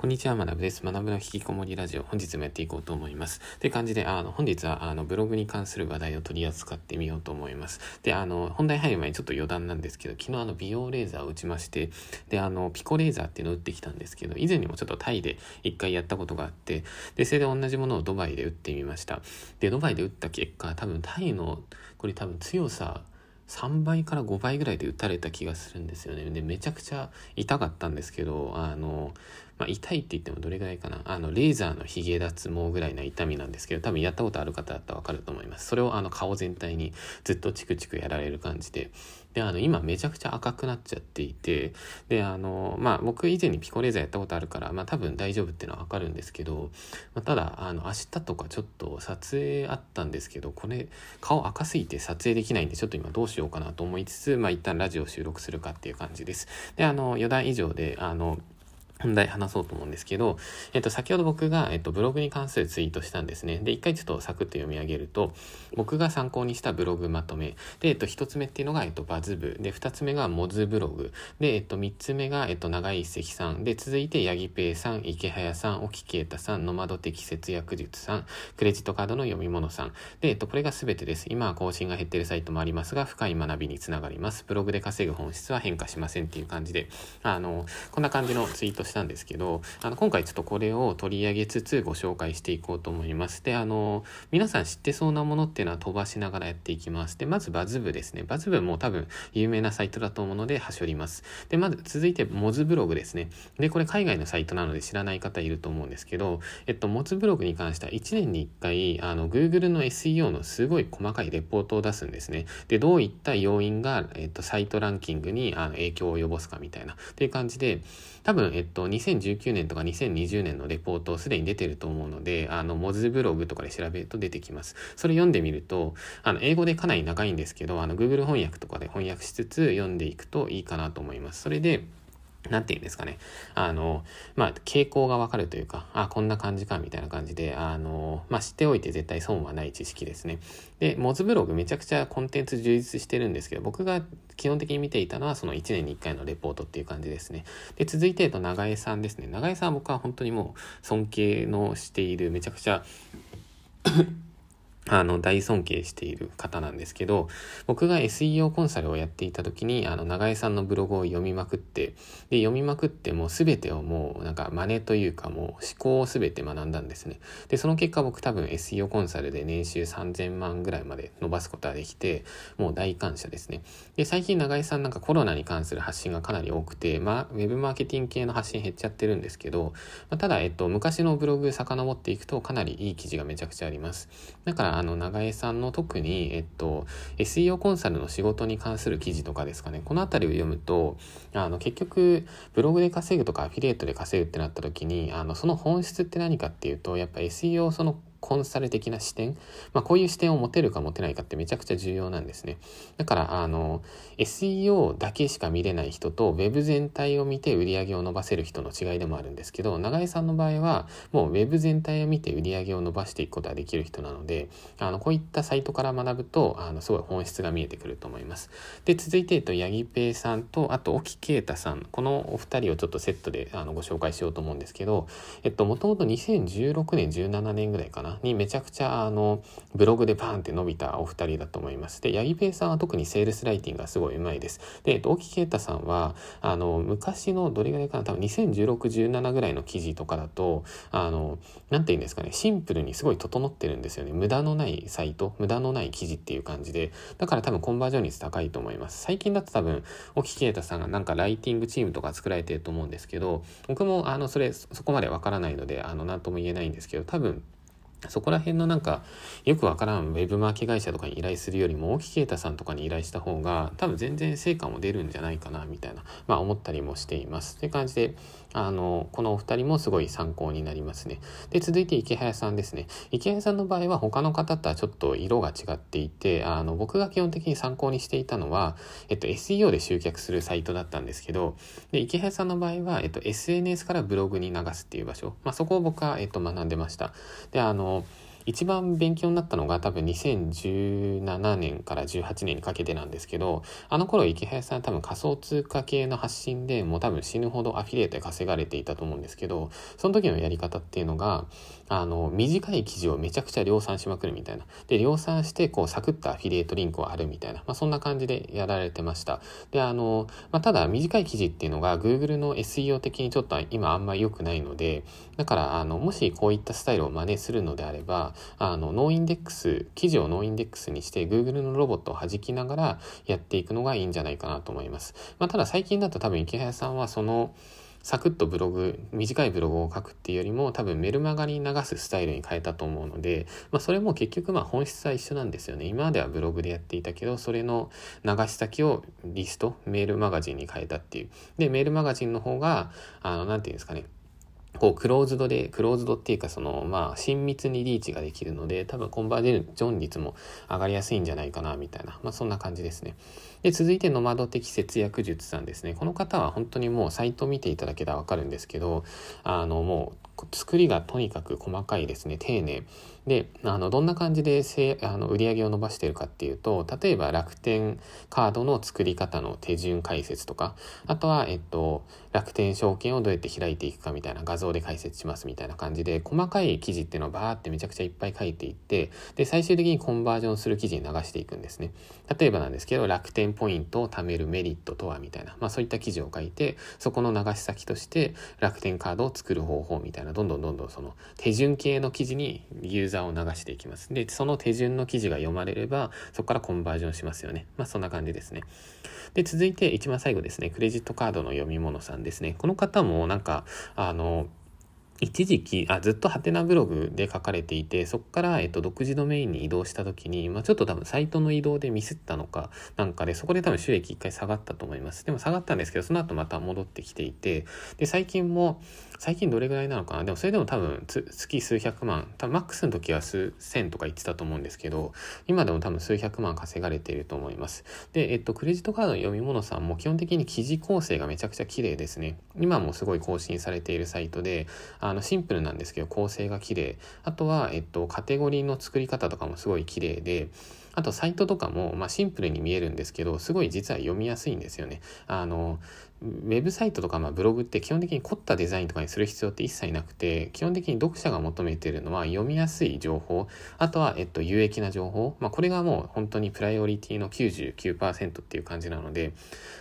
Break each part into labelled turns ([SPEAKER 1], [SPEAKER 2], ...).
[SPEAKER 1] こんにちは、学部です。学ぶの引きこもりラジオ、本日もやっていこうと思います。という感じで、あの、本日は、あの、ブログに関する話題を取り扱ってみようと思います。で、あの、本題入る前にちょっと余談なんですけど、昨日あの、美容レーザーを打ちまして、で、あの、ピコレーザーっていうのを打ってきたんですけど、以前にもちょっとタイで一回やったことがあって、で、それで同じものをドバイで打ってみました。で、ドバイで打った結果、多分タイの、これ多分強さ、3倍から5倍ぐらいで打たれた気がするんですよね。で、めちゃくちゃ痛かったんですけど、あの、まあ、痛いって言ってもどれぐらいかな。あの、レーザーのヒゲ脱毛ぐらいな痛みなんですけど、多分やったことある方だったらわかると思います。それをあの顔全体にずっとチクチクやられる感じで。で、あの、今めちゃくちゃ赤くなっちゃっていて、で、あの、まあ、僕以前にピコレーザーやったことあるから、まあ、多分大丈夫っていうのはわかるんですけど、まあ、ただ、あの、明日とかちょっと撮影あったんですけど、これ、顔赤すぎて撮影できないんで、ちょっと今どうしようかなと思いつつ、まあ、一旦ラジオ収録するかっていう感じです。で、あの、余談以上で、あの、本題話そうと思うんですけど、えっと、先ほど僕が、えっと、ブログに関するツイートしたんですね。で、一回ちょっとサクッと読み上げると、僕が参考にしたブログまとめ。で、えっと、一つ目っていうのが、えっと、バズ部。で、二つ目がモズブログ。で、えっと、三つ目が、えっと、長井一石さん。で、続いて、ヤギペイさん、池早さん、沖啓太さん、ノマド的節約術さん、クレジットカードの読み物さん。で、えっと、これが全てです。今は更新が減っているサイトもありますが、深い学びにつながります。ブログで稼ぐ本質は変化しませんっていう感じで、あの、こんな感じのツイートしたんですけど、あの、今回ちょっとこれを取り上げつつご紹介していこうと思います。で、あの、皆さん知ってそうなものっていうのは飛ばしながらやっていきます。で、まずバズ部ですね。バズ部も多分有名なサイトだと思うので、はしょります。で、まず続いて、モズブログですね。で、これ海外のサイトなので知らない方いると思うんですけど、えっと、モズブログに関しては1年に1回、あの、Google の SEO のすごい細かいレポートを出すんですね。で、どういった要因が、えっと、サイトランキングにあの影響を及ぼすかみたいな、っていう感じで、多分、えっと、2019年とか2020年のレポートすでに出てると思うので、あの、モズブログとかで調べると出てきます。それ読んでみると、あの、英語でかなり長いんですけど、あの、Google 翻訳とかで翻訳しつつ読んでいくといいかなと思います。それで、なんて言うんですかね。あの、まあ、傾向がわかるというか、あ、こんな感じか、みたいな感じで、あの、まあ、知っておいて絶対損はない知識ですね。で、モズブログめちゃくちゃコンテンツ充実してるんですけど、僕が基本的に見ていたのはその1年に1回のレポートっていう感じですね。で、続いて、えっと、長江さんですね。長江さんは僕は本当にもう尊敬のしている、めちゃくちゃあの、大尊敬している方なんですけど、僕が SEO コンサルをやっていた時に、あの、長江さんのブログを読みまくって、で、読みまくってもう全てをもう、なんか真似というかもう思考を全て学んだんですね。で、その結果僕多分 SEO コンサルで年収3000万ぐらいまで伸ばすことができて、もう大感謝ですね。で、最近長江さんなんかコロナに関する発信がかなり多くて、まあ、ウェブマーケティング系の発信減っちゃってるんですけど、まあ、ただ、えっと、昔のブログ遡っていくとかなりいい記事がめちゃくちゃあります。だから、あの、長江さんの特に、えっと、SEO コンサルの仕事に関する記事とかですかね、この辺りを読むと、あの、結局、ブログで稼ぐとかアフィリエイトで稼ぐってなった時に、あの、その本質って何かっていうと、やっぱ SEO そのコンサル的な視点、まあ、こういう視点を持てるか持てないかってめちゃくちゃ重要なんですね。だから、あの、SEO だけしか見れない人と Web 全体を見て売り上げを伸ばせる人の違いでもあるんですけど、長井さんの場合は、もう Web 全体を見て売り上げを伸ばしていくことができる人なので、あの、こういったサイトから学ぶと、あの、すごい本質が見えてくると思います。で、続いて、えっと、八木ペイさんと、あと、沖啓太さん、このお二人をちょっとセットであのご紹介しようと思うんですけど、えっと、もともと2016年、17年ぐらいかな、にめちゃくちゃあのブログでパーンって伸びたお二人だと思います。で、八木ペイさんは特にセールスライティングがすごい上手いです。で、えっと、沖啓太さんは、あの、昔のどれぐらいかな、多分2016、17ぐらいの記事とかだと、あの、なんて言うんですかね、シンプルにすごい整ってるんですよね。無駄のないサイト、無駄のない記事っていう感じで、だから多分コンバージョン率高いと思います。最近だと多分、沖啓太さんがなんかライティングチームとか作られてると思うんですけど、僕もあの、それ、そこまでわからないので、あの、なんとも言えないんですけど、多分、そこら辺のなんか、よくわからんウェブマーケ会社とかに依頼するよりも、大木啓太さんとかに依頼した方が、多分全然成果も出るんじゃないかな、みたいな、まあ思ったりもしています。という感じで、あの、このお二人もすごい参考になりますね。で、続いて池早さんですね。池早さんの場合は他の方とはちょっと色が違っていて、あの、僕が基本的に参考にしていたのは、えっと、SEO で集客するサイトだったんですけど、で、池早さんの場合は、えっと、SNS からブログに流すっていう場所、まあそこを僕は、えっと、学んでました。で、あの、の一番勉強になったのが多分2017年から18年にかけてなんですけど、あの頃池早さん多分仮想通貨系の発信でもう多分死ぬほどアフィリエイトで稼がれていたと思うんですけど、その時のやり方っていうのが、あの、短い記事をめちゃくちゃ量産しまくるみたいな。で、量産してこうサクッとアフィリエイトリンクをあるみたいな。まあそんな感じでやられてました。で、あの、まあただ短い記事っていうのが Google の SEO 的にちょっと今あんまり良くないので、だからあの、もしこういったスタイルを真似するのであれば、あの、 noindex、記事を noindex にして Google のロボットを弾きながらやっていくのがいいんじゃないかなと思います。まあただ最近だと多分イケハヤさんはその、サクッとブログ、短いブログを書くっていうよりも多分メルマガに流すスタイルに変えたと思うので、まあそれも結局まあ本質は一緒なんですよね。今まではブログでやっていたけど、それの流し先をリスト、メールマガジンに変えたっていう。で、メールマガジンの方が、あの、なんていうんですかね。こう、クローズドで、クローズドっていうか、その、まあ、親密にリーチができるので、多分コンバージョン率も上がりやすいんじゃないかな、みたいな。まあ、そんな感じですね。で、続いて、ノマド的節約術さんですね。この方は本当にもうサイト見ていただけたらわかるんですけど、あの、もう、作りがとにかく細かいですね、丁寧。で、あの、どんな感じでせあの売り上げを伸ばしてるかっていうと、例えば楽天カードの作り方の手順解説とか、あとは、えっと、楽天証券をどうやって開いていくかみたいな画像で解説しますみたいな感じで、細かい記事っていうのをバーってめちゃくちゃいっぱい書いていって、で、最終的にコンバージョンする記事に流していくんですね。例えばなんですけど、楽天ポイントを貯めるメリットとはみたいな、まあそういった記事を書いて、そこの流し先として楽天カードを作る方法みたいな、どんどんどんどんその手順系の記事にユーザーを流していきます。で、その手順の記事が読まれれば、そこからコンバージョンしますよね。まあそんな感じですね。で、続いて一番最後ですね、クレジットカードの読み物さんですね。この方もなんか、あの、一時期、あ、ずっとハテナブログで書かれていて、そこから、えっと、独自ドメインに移動した時に、まあ、ちょっと多分サイトの移動でミスったのか、なんかで、そこで多分収益一回下がったと思います。でも下がったんですけど、その後また戻ってきていて、で、最近も、最近どれぐらいなのかな？でもそれでも多分月数百万、多分マックスの時は数千とか言ってたと思うんですけど、今でも多分数百万稼がれていると思います。で、えっと、クレジットカードの読み物さんも基本的に記事構成がめちゃくちゃ綺麗ですね。今もすごい更新されているサイトで、ああの、シンプルなんですけど、構成が綺麗。あとは、えっと、カテゴリーの作り方とかもすごい綺麗で、あとサイトとかも、まあ、シンプルに見えるんですけど、すごい実は読みやすいんですよね。あの、ウェブサイトとかまあブログって基本的に凝ったデザインとかにする必要って一切なくて、基本的に読者が求めてるのは読みやすい情報、あとは、えっと、有益な情報。まあ、これがもう本当にプライオリティの99%っていう感じなので、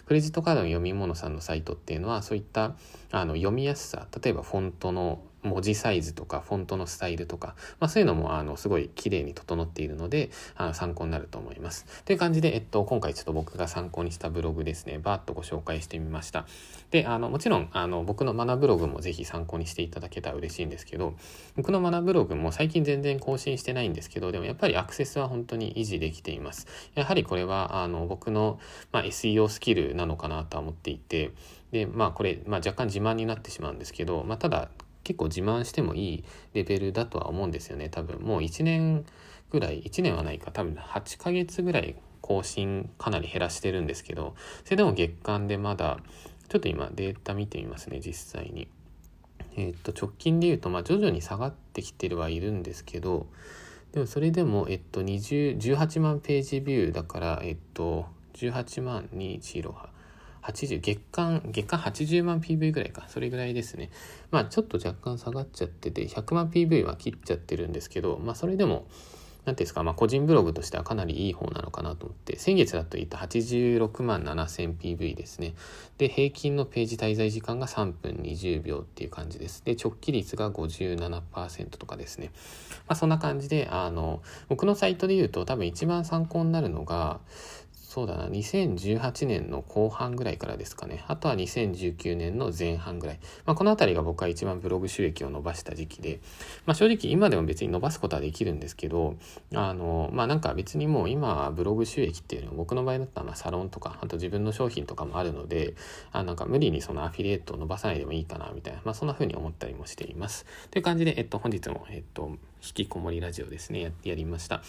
[SPEAKER 1] クレジットカードの読み物さんのサイトっていうのは、そういったあの読みやすさ、例えばフォントの文字サイズとかフォントのスタイルとか、まあ、そういうのもあのすごい綺麗に整っているのであの参考になると思います。という感じで、えっと、今回ちょっと僕が参考にしたブログですね、バーッとご紹介してみました。で、あのもちろんあの僕の学ブログもぜひ参考にしていただけたら嬉しいんですけど、僕の学ブログも最近全然更新してないんですけど、でもやっぱりアクセスは本当に維持できています。やはりこれはあの僕の、まあ、SEO スキルなのかなとは思っていて、で、まあこれ、まあ、若干自慢になってしまうんですけど、まあ、ただ結構自慢してもいいレベルだとは思うんですよね多分もう1年ぐらい1年はないか多分8ヶ月ぐらい更新かなり減らしてるんですけどそれでも月間でまだちょっと今データ見てみますね実際に。えっと直近で言うとまあ徐々に下がってきてるはいるんですけどでもそれでもえっと20 18万ページビューだからえっと18万218 80月間月間80万 PV ぐらいかそれぐらいですねまあちょっと若干下がっちゃってて100万 PV は切っちゃってるんですけどまあそれでも何ていうんですか、まあ、個人ブログとしてはかなりいい方なのかなと思って、先月だと言った86万 7000PV ですね。で、平均のページ滞在時間が3分20秒っていう感じです。で、直帰率が57%とかですね。まあ、そんな感じで、あの、僕のサイトで言うと多分一番参考になるのが、そうだな、2018年の後半ぐらいからですかね。あとは2019年の前半ぐらい。まあ、この辺りが僕は一番ブログ収益を伸ばした時期で、まあ、正直今でも別に伸ばすことはできるんですけど、あの、まあ、なんか別にもう今はブログ収益っていうのは僕の場合だったらまサロンとか、あと自分の商品とかもあるので、あなんか無理にそのアフィリエイトを伸ばさないでもいいかな、みたいな、まあ、そんな風に思ったりもしています。という感じで、えっと、本日も、えっと、引きこもりラジオですね、ややりました。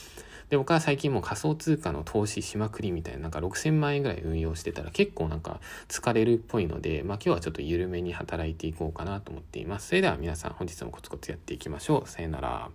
[SPEAKER 1] で、僕は最近もう仮想通貨の投資しまくりみたいな、なんか6000万円ぐらい運用してたら結構なんか疲れるっぽいので、まあ今日はちょっと緩めに働いていこうかなと思っています。それでは皆さん本日もコツコツやっていきましょう。さよなら。